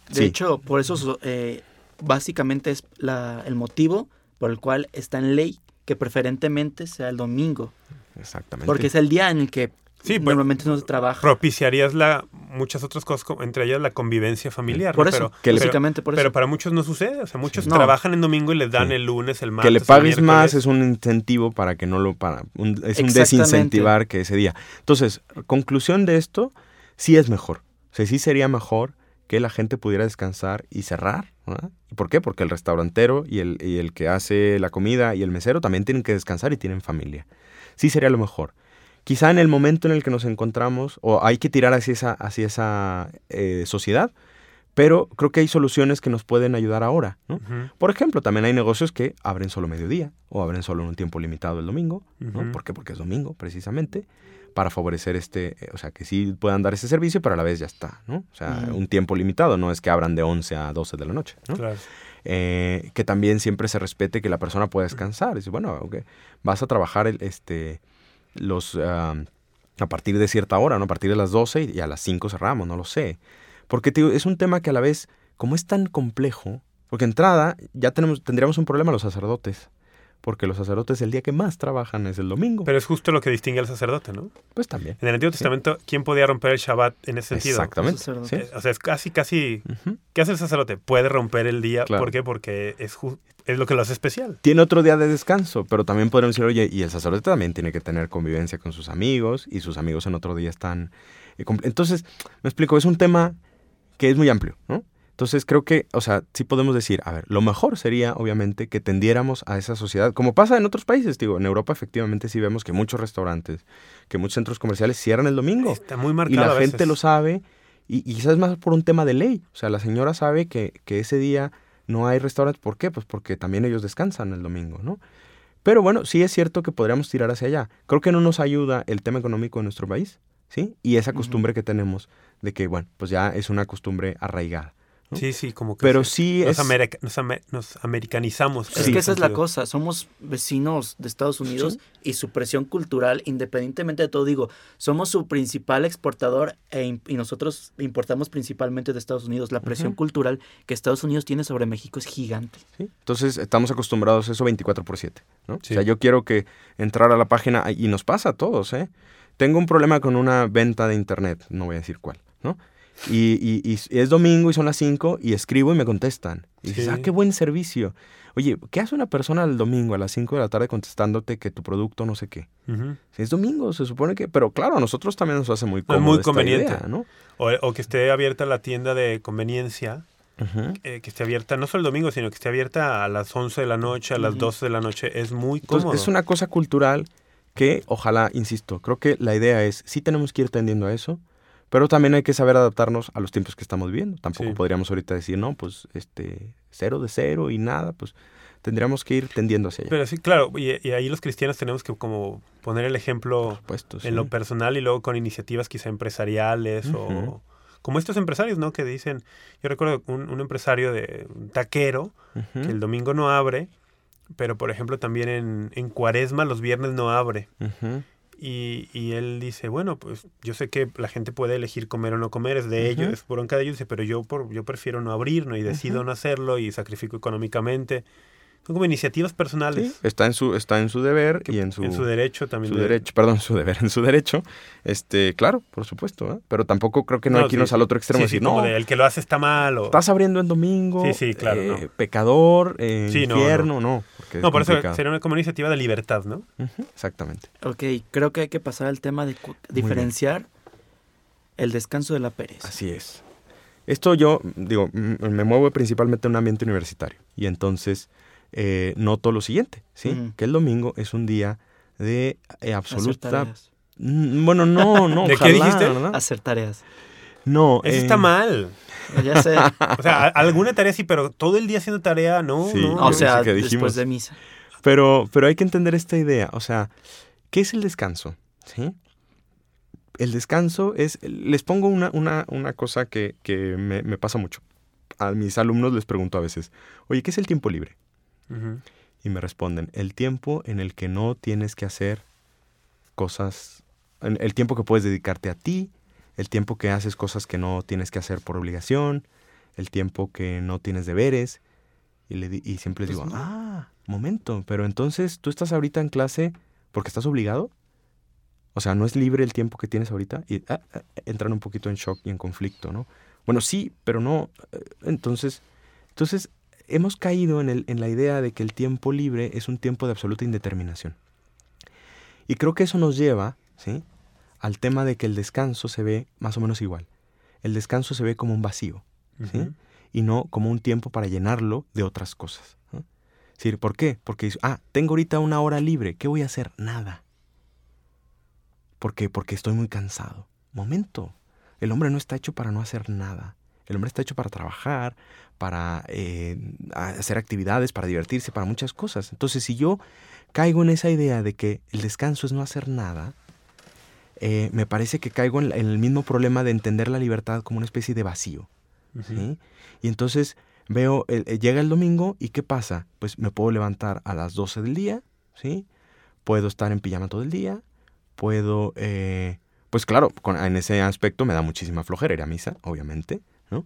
A: De
B: Sí.
A: hecho, por eso so- eh, básicamente es la- el motivo por el cual está en ley que preferentemente sea el domingo.
B: Exactamente.
A: Porque es el día en el que
C: Sí, pero-
A: normalmente no se trabaja.
C: Propiciarías la, muchas otras cosas, entre ellas la convivencia familiar.
A: Por
C: ¿no?
A: eso,
C: pero,
B: que le-
C: pero-
A: básicamente por eso.
C: pero para muchos no sucede. O sea, muchos
A: No.
C: trabajan en domingo y les dan
B: Sí.
C: el lunes, el martes.
B: que le
C: el
B: pagues más es un incentivo para que no lo para un- es un desincentivar que ese día. Entonces, conclusión de esto, sí es mejor. O sea, sí sería mejor que la gente pudiera descansar y cerrar. ¿verdad? ¿Y por qué? Porque el restaurantero y el, y el que hace la comida y el mesero también tienen que descansar y tienen familia. Sí sería lo mejor. Quizá en el momento en el que nos encontramos, o hay que tirar hacia esa, hacia esa eh, sociedad, pero creo que hay soluciones que nos pueden ayudar ahora. ¿no? Por ejemplo, también hay negocios que abren solo mediodía o abren solo en un tiempo limitado el domingo. ¿no? ¿Por qué? Porque es domingo, precisamente, para favorecer este, eh, o sea, que sí puedan dar ese servicio, pero a la vez ya está, ¿no? O sea, un tiempo limitado, no es que abran de 11 a 12 de la noche, ¿no?
C: claro.
B: Eh, que también siempre se respete que la persona pueda descansar. Dice, bueno, ok, vas a trabajar el, este, los, ah, a partir de cierta hora, ¿no? A partir de las 12 y a las 5 cerramos, no lo sé. Porque te digo, es un tema que a la vez, como es tan complejo, porque entrada ya tenemos, tendríamos un problema los sacerdotes. porque los sacerdotes el día que más trabajan es el domingo.
C: Pero es justo lo que distingue al sacerdote, ¿no?
B: pues también.
C: En el Antiguo Testamento, ¿quién podía romper el Shabbat en ese sentido?
B: Exactamente. Sí.
C: O sea, es casi, casi... ¿Qué hace el sacerdote? Puede romper el día.
B: Claro.
C: ¿Por qué? Porque es, ju- es lo que lo hace especial.
B: Tiene otro día de descanso, pero también podríamos decir, oye, y el sacerdote también tiene que tener convivencia con sus amigos, y sus amigos en otro día están... eh, Entonces, me explico, es un tema que es muy amplio, ¿no? Entonces creo que, o sea, sí podemos decir, a ver, lo mejor sería, obviamente, que tendiéramos a esa sociedad, como pasa en otros países, digo, en Europa efectivamente sí vemos que muchos restaurantes, que muchos centros comerciales cierran el domingo.
C: Está muy
B: Y
C: marcado
B: la
C: a
B: gente lo sabe, y, y quizás más por un tema de ley. O sea, la señora sabe que, que ese día no hay restaurantes. ¿Por qué? Pues porque también ellos descansan el domingo, ¿no? Pero bueno, sí es cierto que podríamos tirar hacia allá. Creo que no nos ayuda el tema económico de nuestro país, ¿sí? Y esa costumbre que tenemos de que, bueno, pues ya es una costumbre arraigada. ¿No?
C: Sí, sí, como que
B: Pero
C: se-
B: sí
C: nos,
B: es...
C: america- nos ame- nos americanizamos.
A: Es que esa es la cosa, somos vecinos de Estados Unidos
B: Sí.
A: y su presión cultural, independientemente de todo, digo, somos su principal exportador e y nosotros importamos principalmente de Estados Unidos. La presión cultural que Estados Unidos tiene sobre México es gigante.
B: ¿sí? Entonces estamos acostumbrados a eso 24 por 7, ¿no?
C: Sí.
B: O sea, yo quiero que entrar a la página, y nos pasa a todos, ¿eh? Tengo un problema con una venta de internet, no voy a decir cuál, ¿no? Y, y- y es domingo y son las 5 y escribo y me contestan. Y dices,
C: Sí.
B: ah, qué buen servicio. Oye, ¿qué hace una persona el domingo a las 5 de la tarde contestándote que tu producto no sé qué? Si es domingo, se supone que... Pero claro, a nosotros también nos hace muy
C: Es
B: cómodo
C: muy
B: esta
C: conveniente.
B: idea, ¿no?
C: O, o que esté abierta la tienda de conveniencia, eh, que esté abierta no solo el domingo, sino que esté abierta a las 11 de la noche, a las
A: Ujú.
C: 12 de la noche. Es muy
B: Entonces,
C: cómodo.
B: es una cosa cultural que ojalá, insisto, creo que la idea es, sí tenemos que ir tendiendo a eso, pero también hay que saber adaptarnos a los tiempos que estamos viviendo. Tampoco
C: Sí.
B: podríamos ahorita decir, no, pues este, cero de cero y nada, pues tendríamos que ir tendiendo hacia allá.
C: Pero sí, claro, y, y ahí los cristianos tenemos que como poner el ejemplo
B: Por supuesto, sí.
C: en lo personal y luego con iniciativas quizá empresariales o como estos empresarios, ¿no? Que dicen, yo recuerdo un, un empresario de un taquero que el domingo no abre, pero por ejemplo también en, en cuaresma los viernes no abre. Y, y él dice, bueno, pues yo sé que la gente puede elegir comer o no comer, es de ellos, es bronca de ellos, dice, pero yo, por, yo prefiero no abrir, ¿no? Y decido no hacerlo y sacrifico económicamente. Son como iniciativas personales.
B: Sí, está en su, está en su deber
C: que
B: y en su,
C: en su derecho también.
B: su
C: de-
B: derecho, perdón, su deber, en su derecho, este, claro, por supuesto, ¿eh? pero tampoco creo que no, hay que
C: sí,
B: irnos al otro extremo y
C: sí, sí,
B: decir,
C: como
B: no,
C: de, el que lo hace está mal. O...
B: estás abriendo en domingo,
C: Sí, sí, claro,
B: eh,
C: no.
B: pecador, eh,
C: Sí, no,
B: infierno, no.
C: No, por eso sería una, como una iniciativa de libertad, ¿no?
B: Exactamente.
A: Ok, creo que hay que pasar al tema de diferenciar el descanso de la pereza.
B: Así es. Esto yo, digo, me muevo principalmente en un ambiente universitario y entonces eh, noto lo siguiente, ¿sí? Que el domingo es un día de eh,
A: Hacer
B: absoluta...
A: tareas.
B: Mm, Bueno, no, no,
C: ¿De qué dijiste?
B: ¿verdad?
A: Hacer tareas.
B: No.
C: Eso
B: eh,
C: está mal.
A: Ya sé.
C: O sea, alguna tarea sí, pero todo el día haciendo tarea, no,
B: Sí.
C: no.
A: o
B: Yo
A: sea,
B: que
A: después de misa.
B: Pero, pero hay que entender esta idea. O sea, ¿qué es el descanso? ¿Sí? El descanso es. Les pongo una, una, una cosa que, que me, me pasa mucho. A mis alumnos les pregunto a veces, oye, ¿qué es el tiempo libre? Y me responden, el tiempo en el que no tienes que hacer cosas, el tiempo que puedes dedicarte a ti, el tiempo que haces cosas que no tienes que hacer por obligación, el tiempo que no tienes deberes. Y, le y siempre les
A: Pues
B: digo,
A: no.
B: ah, momento, pero entonces tú estás ahorita en clase porque estás obligado. O sea, no es libre el tiempo que tienes ahorita y ah, ah, entran un poquito en shock y en conflicto, ¿no? Bueno, sí, pero no. eh, Entonces, entonces hemos caído en, el- en la idea de que el tiempo libre es un tiempo de absoluta indeterminación. Y creo que eso nos lleva, ¿sí? Al tema de que el descanso se ve más o menos igual. El descanso se ve como un vacío. Y no como un tiempo para llenarlo de otras cosas. ¿no? Es decir, ¿por qué? Porque, ah, tengo ahorita una hora libre, ¿qué voy a hacer? Nada. ¿Por qué? Porque estoy muy cansado. Momento. El hombre no está hecho para no hacer nada. El hombre está hecho para trabajar, para eh, hacer actividades, para divertirse, para muchas cosas. Entonces, si yo caigo en esa idea de que el descanso es no hacer nada, eh, me parece que caigo en, el mismo problema de entender la libertad como una especie de vacío. Y entonces veo, el- eh, llega el domingo y ¿qué pasa? Pues me puedo levantar a las 12 del día, ¿sí? Puedo estar en pijama todo el día, puedo, eh, pues claro, con- en ese aspecto me da muchísima flojera ir a misa, obviamente, ¿no?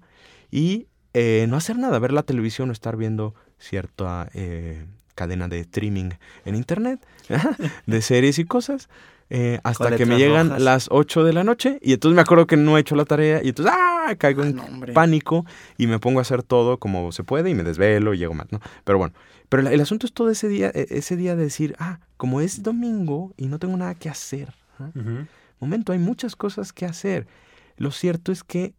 B: Y eh, no hacer nada, ver la televisión o estar viendo cierta, eh, cadena de streaming en internet, de series y cosas, eh, hasta que me llegan
A: rojas.
B: las 8 de la noche y entonces me acuerdo que no he hecho la tarea y entonces ¡ah! caigo
A: Ah,
B: en
A: no,
B: pánico y me pongo a hacer todo como se puede y me desvelo y llego mal, ¿no? Pero bueno, pero el, el asunto es todo ese día, e- ese día de decir, ah, como es domingo y no tengo nada que hacer, momento, hay muchas cosas que hacer. Lo cierto es que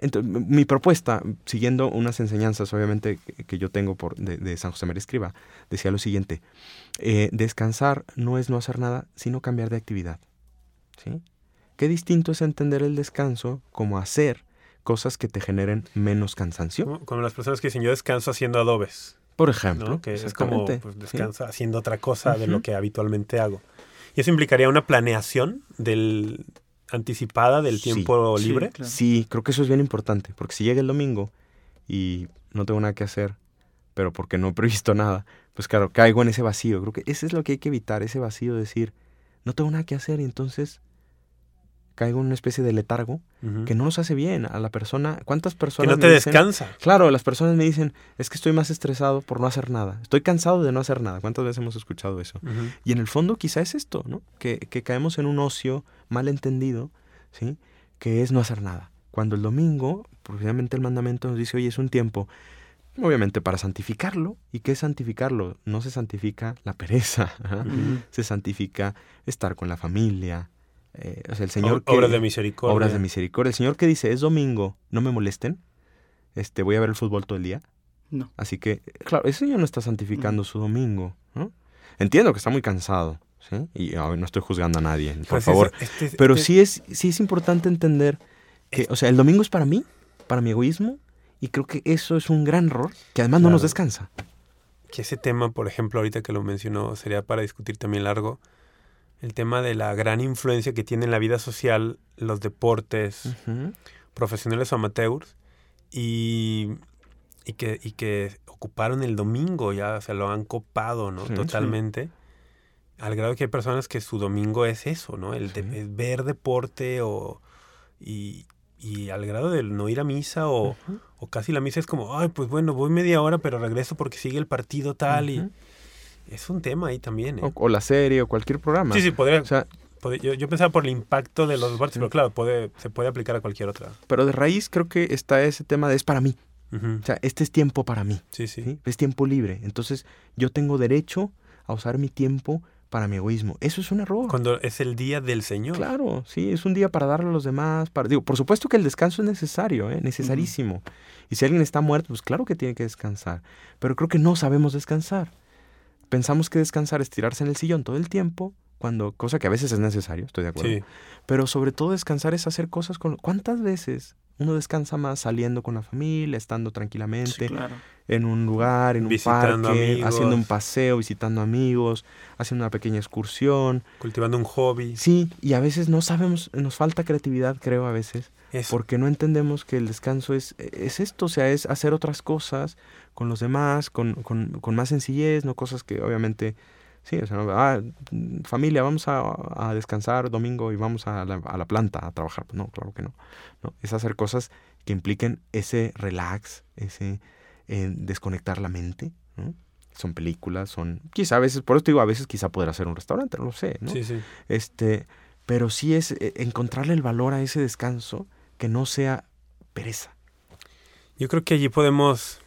B: ento- m- mi propuesta, siguiendo unas enseñanzas obviamente que, yo tengo por, de, de San José María Escriba, decía lo siguiente, eh, descansar no es no hacer nada, sino cambiar de actividad. ¿sí? Qué distinto es entender el descanso como hacer cosas que te generen menos cansancio.
C: Como, como las personas que dicen yo descanso haciendo adobes,
B: Por ejemplo,
C: ¿no? que es como pues,
B: ¿sí?
C: descansa haciendo otra cosa de lo que habitualmente hago. Y eso implicaría una planeación del anticipada del
B: Sí,
C: tiempo
A: sí,
C: libre.
A: claro.
B: Sí, creo que eso es bien importante, porque si llega el domingo y no tengo nada que hacer, pero porque no he previsto nada, pues claro, caigo en ese vacío. Creo que ese es lo que hay que evitar, ese vacío de decir, no tengo nada que hacer y entonces caigo en una especie de letargo que no nos hace bien a la persona. ¿Cuántas
C: Que
B: personas
C: no te
B: me dicen-
C: descansa.
B: Claro, las personas me dicen, es que estoy más estresado por no hacer nada. Estoy cansado de no hacer nada. ¿Cuántas veces hemos escuchado eso? Y en el fondo quizá es esto, ¿no? Que, que caemos en un ocio mal entendido, ¿sí? Que es no hacer nada. Cuando el domingo, precisamente el mandamiento nos dice, oye, es un tiempo, obviamente para santificarlo. ¿Y qué es santificarlo? No se santifica la pereza, ¿ah? Se santifica estar con la familia. Eh, o sea, el Señor... Que-
C: Obras de misericordia.
B: Obras de misericordia. El Señor que dice, es domingo, no me molesten, este, voy a ver el fútbol todo el día.
A: No.
B: Así que, claro, ese señor no está santificando su domingo, ¿no? Entiendo que está muy cansado, ¿sí? Y ah, no estoy juzgando a nadie, por
C: Pues
B: favor.
C: eso- este-
B: Pero
C: este-
B: sí es, sí es importante entender que, o sea, el domingo es para mí, para mi egoísmo, y creo que eso es un gran error, que además no nos descansa.
C: que ese tema, por ejemplo, ahorita que lo mencionó, sería para discutir también largo, el tema de la gran influencia que tiene en la vida social los deportes, profesionales o amateurs, y, y, que, y que ocuparon el domingo, ya se lo han copado, ¿no?
B: Sí, sí.
C: Totalmente. Al grado que hay personas que su domingo es eso, ¿no? El de- es ver deporte o... Y, y al grado de no ir a misa o, o casi la misa es como, ay, pues bueno, voy media hora, pero regreso porque sigue el partido tal y. es un tema ahí también. ¿eh?
B: o, o la serie, o cualquier programa.
C: Sí, sí, podría,
B: O sea,
C: podría- yo, yo pensaba por el impacto de los deportes,
B: Sí.
C: pero claro, puede, se puede aplicar a cualquier otra.
B: pero de raíz creo que está ese tema de es para mí. O sea, este es tiempo para mí.
C: Sí, sí.
B: ¿sí? Es tiempo libre. Entonces, yo tengo derecho a usar mi tiempo para mi egoísmo. Eso es un error.
C: Cuando es el día del Señor.
B: Claro, sí, es un día para darle a los demás. Para... Digo, por supuesto que el descanso es necesario, ¿eh? necesarísimo. Y si alguien está muerto, pues claro que tiene que descansar. Pero creo que no sabemos descansar. Pensamos que descansar es tirarse en el sillón todo el tiempo, cuando cosa que a veces es necesario, estoy de acuerdo.
C: Sí.
B: Pero sobre todo descansar es hacer cosas con... ¿Cuántas veces uno descansa más saliendo con la familia, estando tranquilamente?
A: Sí, claro.
B: en un lugar, en un parque,
C: amigos.
B: haciendo un paseo, visitando amigos, haciendo una pequeña excursión.
C: Cultivando un hobby.
B: Sí, y a veces no sabemos, nos falta creatividad, creo, a veces,
C: Eso.
B: porque no entendemos que el descanso es, es esto, o sea, es hacer otras cosas con los demás, con, con, con más sencillez, no cosas que obviamente, sí, o sea, no, ah, familia, vamos a, a descansar domingo y vamos a la, a la planta a trabajar. Pues no, claro que no, no. Es hacer cosas que impliquen ese relax, ese eh, desconectar la mente, ¿no? Son películas, son, quizá a veces, por eso te digo, a veces quizá poder hacer un restaurante, no lo sé, ¿no?
C: Sí, sí.
B: Este, pero sí es eh, encontrarle el valor a ese descanso que no sea pereza.
C: Yo creo que allí podemos,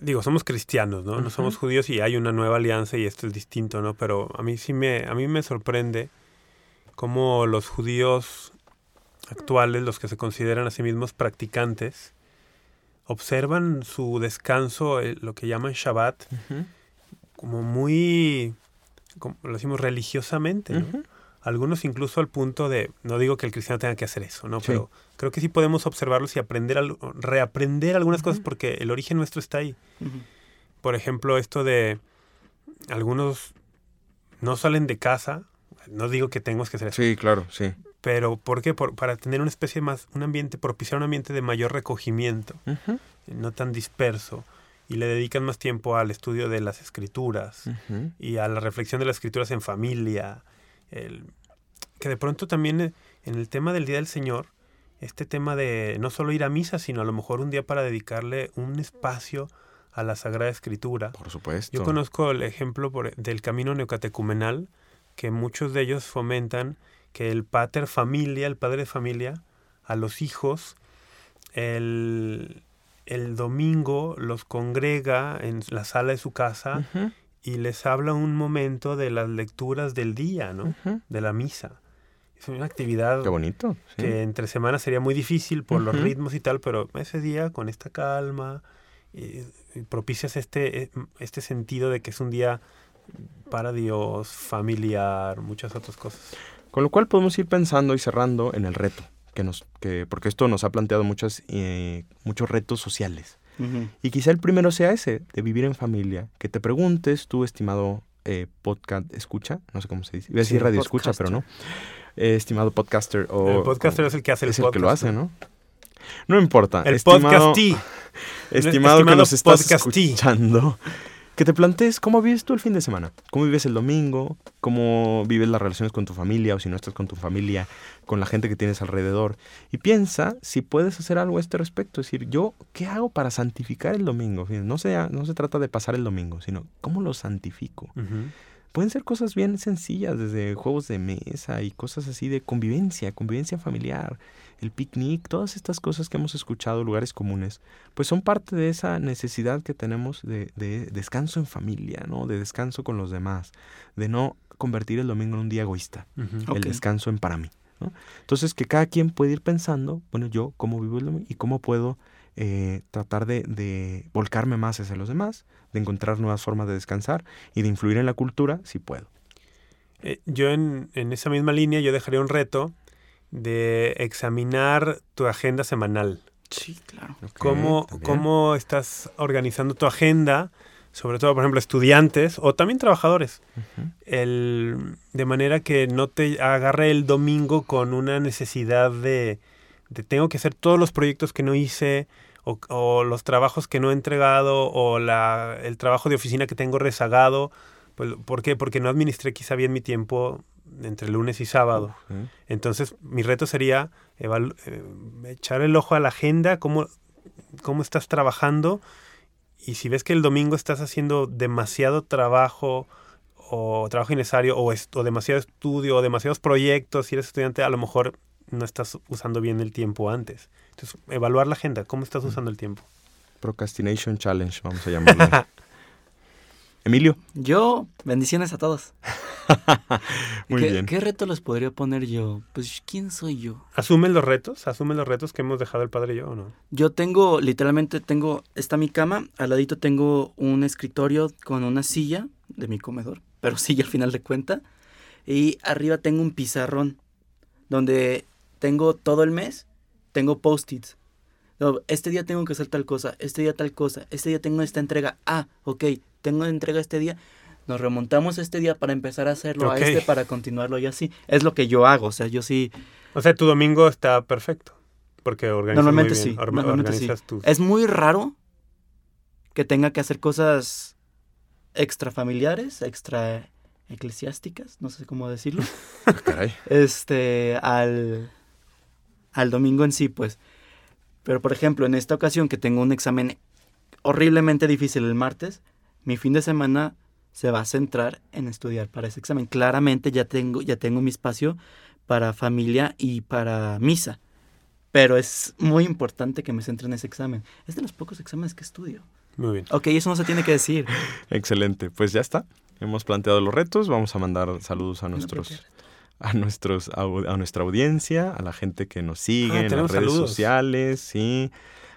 C: digo, somos cristianos, ¿no? No somos judíos y hay una nueva alianza y esto es distinto, ¿no? Pero a mí sí me, a mí me sorprende cómo los judíos actuales, los que se consideran a sí mismos practicantes, observan su descanso, eh, lo que llaman Shabbat, como muy, como lo decimos religiosamente, ¿no? Algunos incluso al punto de, no digo que el cristiano tenga que hacer eso, ¿no?
B: Sí.
C: Pero creo que sí podemos observarlos y aprender, al- reaprender algunas cosas porque el origen nuestro está ahí. Por ejemplo, esto de algunos no salen de casa, no digo que tengamos que hacer eso,
B: Sí, claro, sí.
C: pero ¿por qué? Por- para tener una especie más, un ambiente, propiciar un ambiente de mayor recogimiento, no tan disperso, y le dedican más tiempo al estudio de las escrituras y a la reflexión de las escrituras en familia. El- que de pronto también eh, en el tema del Día del Señor, este tema de no solo ir a misa, sino a lo mejor un día para dedicarle un espacio a la Sagrada Escritura.
B: Por supuesto.
C: Yo conozco el ejemplo por- del camino neocatecumenal, que muchos de ellos fomentan que el pater familia, el padre de familia, a los hijos, el, el domingo los congrega en la sala de su casa y les habla un momento de las lecturas del día, ¿no? De la misa. Es una actividad
B: Qué bonito. sí.
C: que entre semanas sería muy difícil por los ritmos y tal, pero ese día con esta calma y, y propicias este, eh, este sentido de que es un día para Dios, familiar, muchas otras cosas.
B: Con lo cual podemos ir pensando y cerrando en el reto, que nos, que, porque esto nos ha planteado muchas, eh, muchos retos sociales. Y quizá el primero sea ese, de vivir en familia. Que te preguntes, tú, estimado eh, podcast escucha, no sé cómo se dice, iba a decir
A: Sí,
B: radio escucha, pero no. Eh, estimado podcaster o...
C: el podcaster
B: o-
C: es el que hace el
B: es el
C: podcast.
B: que lo hace, ¿no? No importa.
C: El
B: estimado-
C: podcastí.
B: Estimado que
C: estimado
B: nos estás escuchando, que te plantees cómo vives tú el fin de semana, cómo vives el domingo, cómo vives las relaciones con tu familia o si no estás con tu familia, con la gente que tienes alrededor. Y piensa si puedes hacer algo a este respecto. Es decir, yo, ¿qué hago para santificar el domingo? No se, no se trata de pasar el domingo, sino cómo lo santifico. Pueden ser cosas bien sencillas, desde juegos de mesa y cosas así de convivencia, convivencia familiar, el picnic, todas estas cosas que hemos escuchado, lugares comunes, pues son parte de esa necesidad que tenemos de, de descanso en familia, ¿no? De descanso con los demás, de no convertir el domingo en un día egoísta, el descanso en para mí, ¿no? Entonces que cada quien puede ir pensando, bueno, yo cómo vivo el domingo y cómo puedo eh, tratar de, de volcarme más hacia los demás, de encontrar nuevas formas de descansar y de influir en la cultura si puedo.
C: Eh, yo en, en esa misma línea yo dejaría un reto de examinar tu agenda semanal.
A: Sí, claro.
C: Cómo, cómo estás organizando tu agenda, sobre todo, por ejemplo, estudiantes o también trabajadores, el, de manera que no te agarre el domingo con una necesidad de, de tengo que hacer todos los proyectos que no hice o, o los trabajos que no he entregado o la, el trabajo de oficina que tengo rezagado. Pues, ¿Por qué? Porque no administré quizá bien mi tiempo entre lunes y sábado. Entonces, mi reto sería eh, echar el ojo a la agenda, cómo, cómo estás trabajando y si ves que el domingo estás haciendo demasiado trabajo o trabajo innecesario o, est- o demasiado estudio o demasiados proyectos, si eres estudiante, a lo mejor no estás usando bien el tiempo antes. Entonces, evaluar la agenda, cómo estás usando el tiempo.
B: Procrastination Challenge, vamos a llamarlo. Emilio,
A: Yo, bendiciones a todos.
B: muy
A: ¿Qué,
B: bien.
A: ¿Qué reto les podría poner yo? Pues, ¿quién soy yo?
C: ¿Asumen los retos? ¿Asumen los retos que hemos dejado el padre y yo o no?
A: Yo tengo, literalmente tengo, está mi cama, al ladito tengo un escritorio con una silla de mi comedor, pero silla al final de cuenta, y arriba tengo un pizarrón donde tengo todo el mes, tengo post-its. Este día tengo que hacer tal cosa, este día tal cosa, este día tengo esta entrega. Ah, ok, tengo entrega este día. Nos remontamos este día para empezar a hacerlo a este para continuarlo y así. Es lo que yo hago, o sea, yo sí,
C: O sea, tu domingo está perfecto. Porque organizas
A: Normalmente
C: muy bien,
A: sí,
C: orma-
A: normalmente sí.
C: tus-
A: Es muy raro que tenga que hacer cosas extrafamiliares, extra eclesiásticas, no sé cómo decirlo,
B: Ah, caray.
A: este, al, al domingo en sí, pues. Pero, por ejemplo, en esta ocasión que tengo un examen horriblemente difícil el martes, mi fin de semana se va a centrar en estudiar para ese examen. Claramente ya tengo, ya tengo mi espacio para familia y para misa. Pero es muy importante que me centre en ese examen. Es de los pocos exámenes que estudio.
C: Muy bien.
A: Ok, eso no se tiene que decir.
B: Excelente, pues ya está. Hemos planteado los retos, vamos a mandar saludos a nuestros a nuestros a nuestra audiencia, a la gente que nos sigue
C: Ah,
B: en las redes
C: saludos.
B: sociales, sí,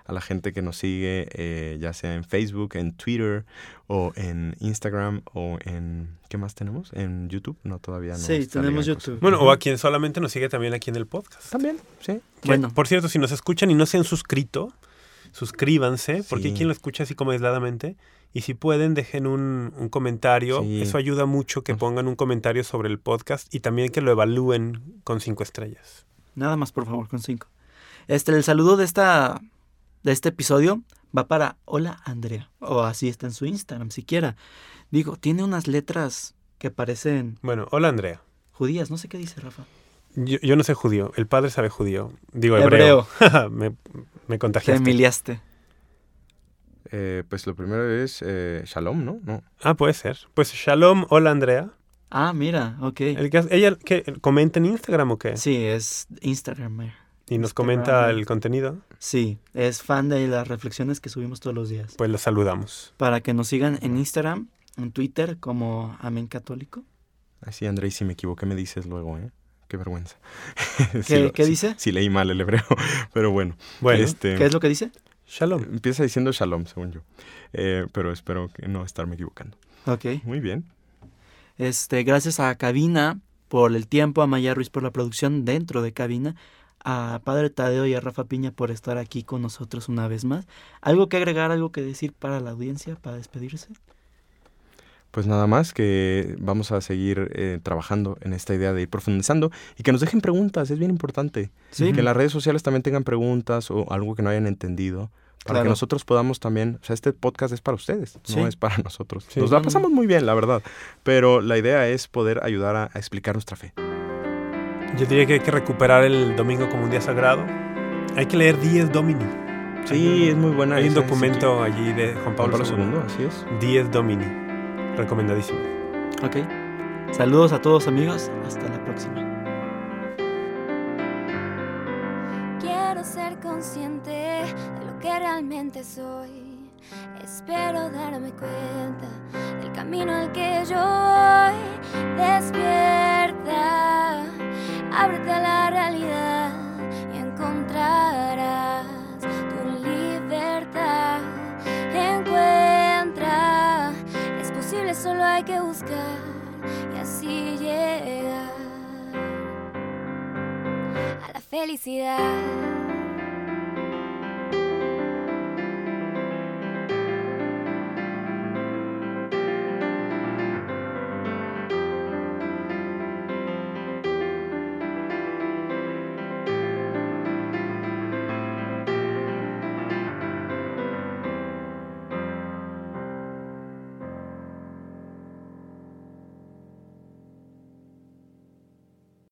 B: a la gente que nos sigue eh, ya sea en Facebook, en Twitter o en Instagram o en ¿qué más tenemos? En YouTube, no todavía no.
A: Sí, tenemos. YouTube.
C: Bueno, o a quien solamente nos sigue también aquí en el podcast.
B: También, sí.
C: Que,
A: Bueno.
C: Por cierto, si nos escuchan y no se han suscrito, suscríbanse, porque hay quien lo escucha así como aisladamente. Y si pueden, dejen un, un comentario.
B: Sí.
C: Eso ayuda mucho que pongan un comentario sobre el podcast y también que lo evalúen con cinco estrellas.
A: Nada más, por favor, con cinco. Este, el saludo de esta, de este episodio va para Hola Andrea. O así está en su Instagram, siquiera. Digo, tiene unas letras que parecen
C: Bueno, hola Andrea.
A: judías. No sé qué dice Rafa.
C: Yo, yo no sé judío. El padre sabe judío. Digo hebreo. me, me
A: Te
C: contagiaste.
A: emiliaste.
B: Eh, pues lo primero es eh, Shalom, ¿no? ¿no?
C: Ah, puede ser. Pues Shalom, hola Andrea.
A: Ah, mira, ok.
C: El que- ¿Ella que comenta en Instagram o qué?
A: Sí, es Instagramer.
C: Y nos
A: Instagram.
C: comenta el contenido.
A: Sí, es fan de las reflexiones que subimos todos los días.
C: Pues la saludamos.
A: Para que nos sigan en Instagram, en Twitter como Amén Católico.
B: Así, André, si me equivoqué me dices luego, ¿eh? Qué vergüenza.
A: ¿Qué,
B: Sí lo-
A: qué
B: sí-
A: dice?
B: Sí leí mal el hebreo, pero bueno.
C: Bueno,
B: este,
A: ¿Qué es lo que dice?
C: Shalom.
B: Empieza diciendo Shalom, según yo. Eh, pero espero que no estarme equivocando.
A: Ok.
B: Muy bien.
A: Este, gracias a Cabina por el tiempo, a Maya Ruiz por la producción dentro de Cabina, a Padre Tadeo y a Rafa Piña por estar aquí con nosotros una vez más. ¿Algo que agregar, algo que decir para la audiencia, para despedirse?
B: Pues nada más que vamos a seguir eh, trabajando en esta idea de ir profundizando y que nos dejen preguntas, es bien importante.
A: Sí.
B: Que en las redes sociales también tengan preguntas o algo que no hayan entendido. Para
A: Claro.
B: que nosotros podamos también, o sea, este podcast es para ustedes,
A: Sí.
B: no es para nosotros.
C: Sí.
B: Nos la pasamos muy bien, la verdad, pero la idea es poder ayudar a, a explicar nuestra fe.
C: Yo diría que hay que recuperar el domingo como un día sagrado. Hay que leer Dies Domini.
B: Sí, es muy buena.
C: Hay un documento allí de
B: Juan
C: Pablo,
B: Pablo
C: II.
B: II, así es.
C: Dies Domini. Recomendadísimo.
A: Ok. Saludos a todos amigos. Hasta la próxima.
D: Quiero ser consciente de lo que realmente soy. Espero darme cuenta del camino al que yo voy. Despierta, ábrete a la realidad y encontrarás tu libertad. Encuentra, es posible, solo hay que buscar y así llegar a la felicidad.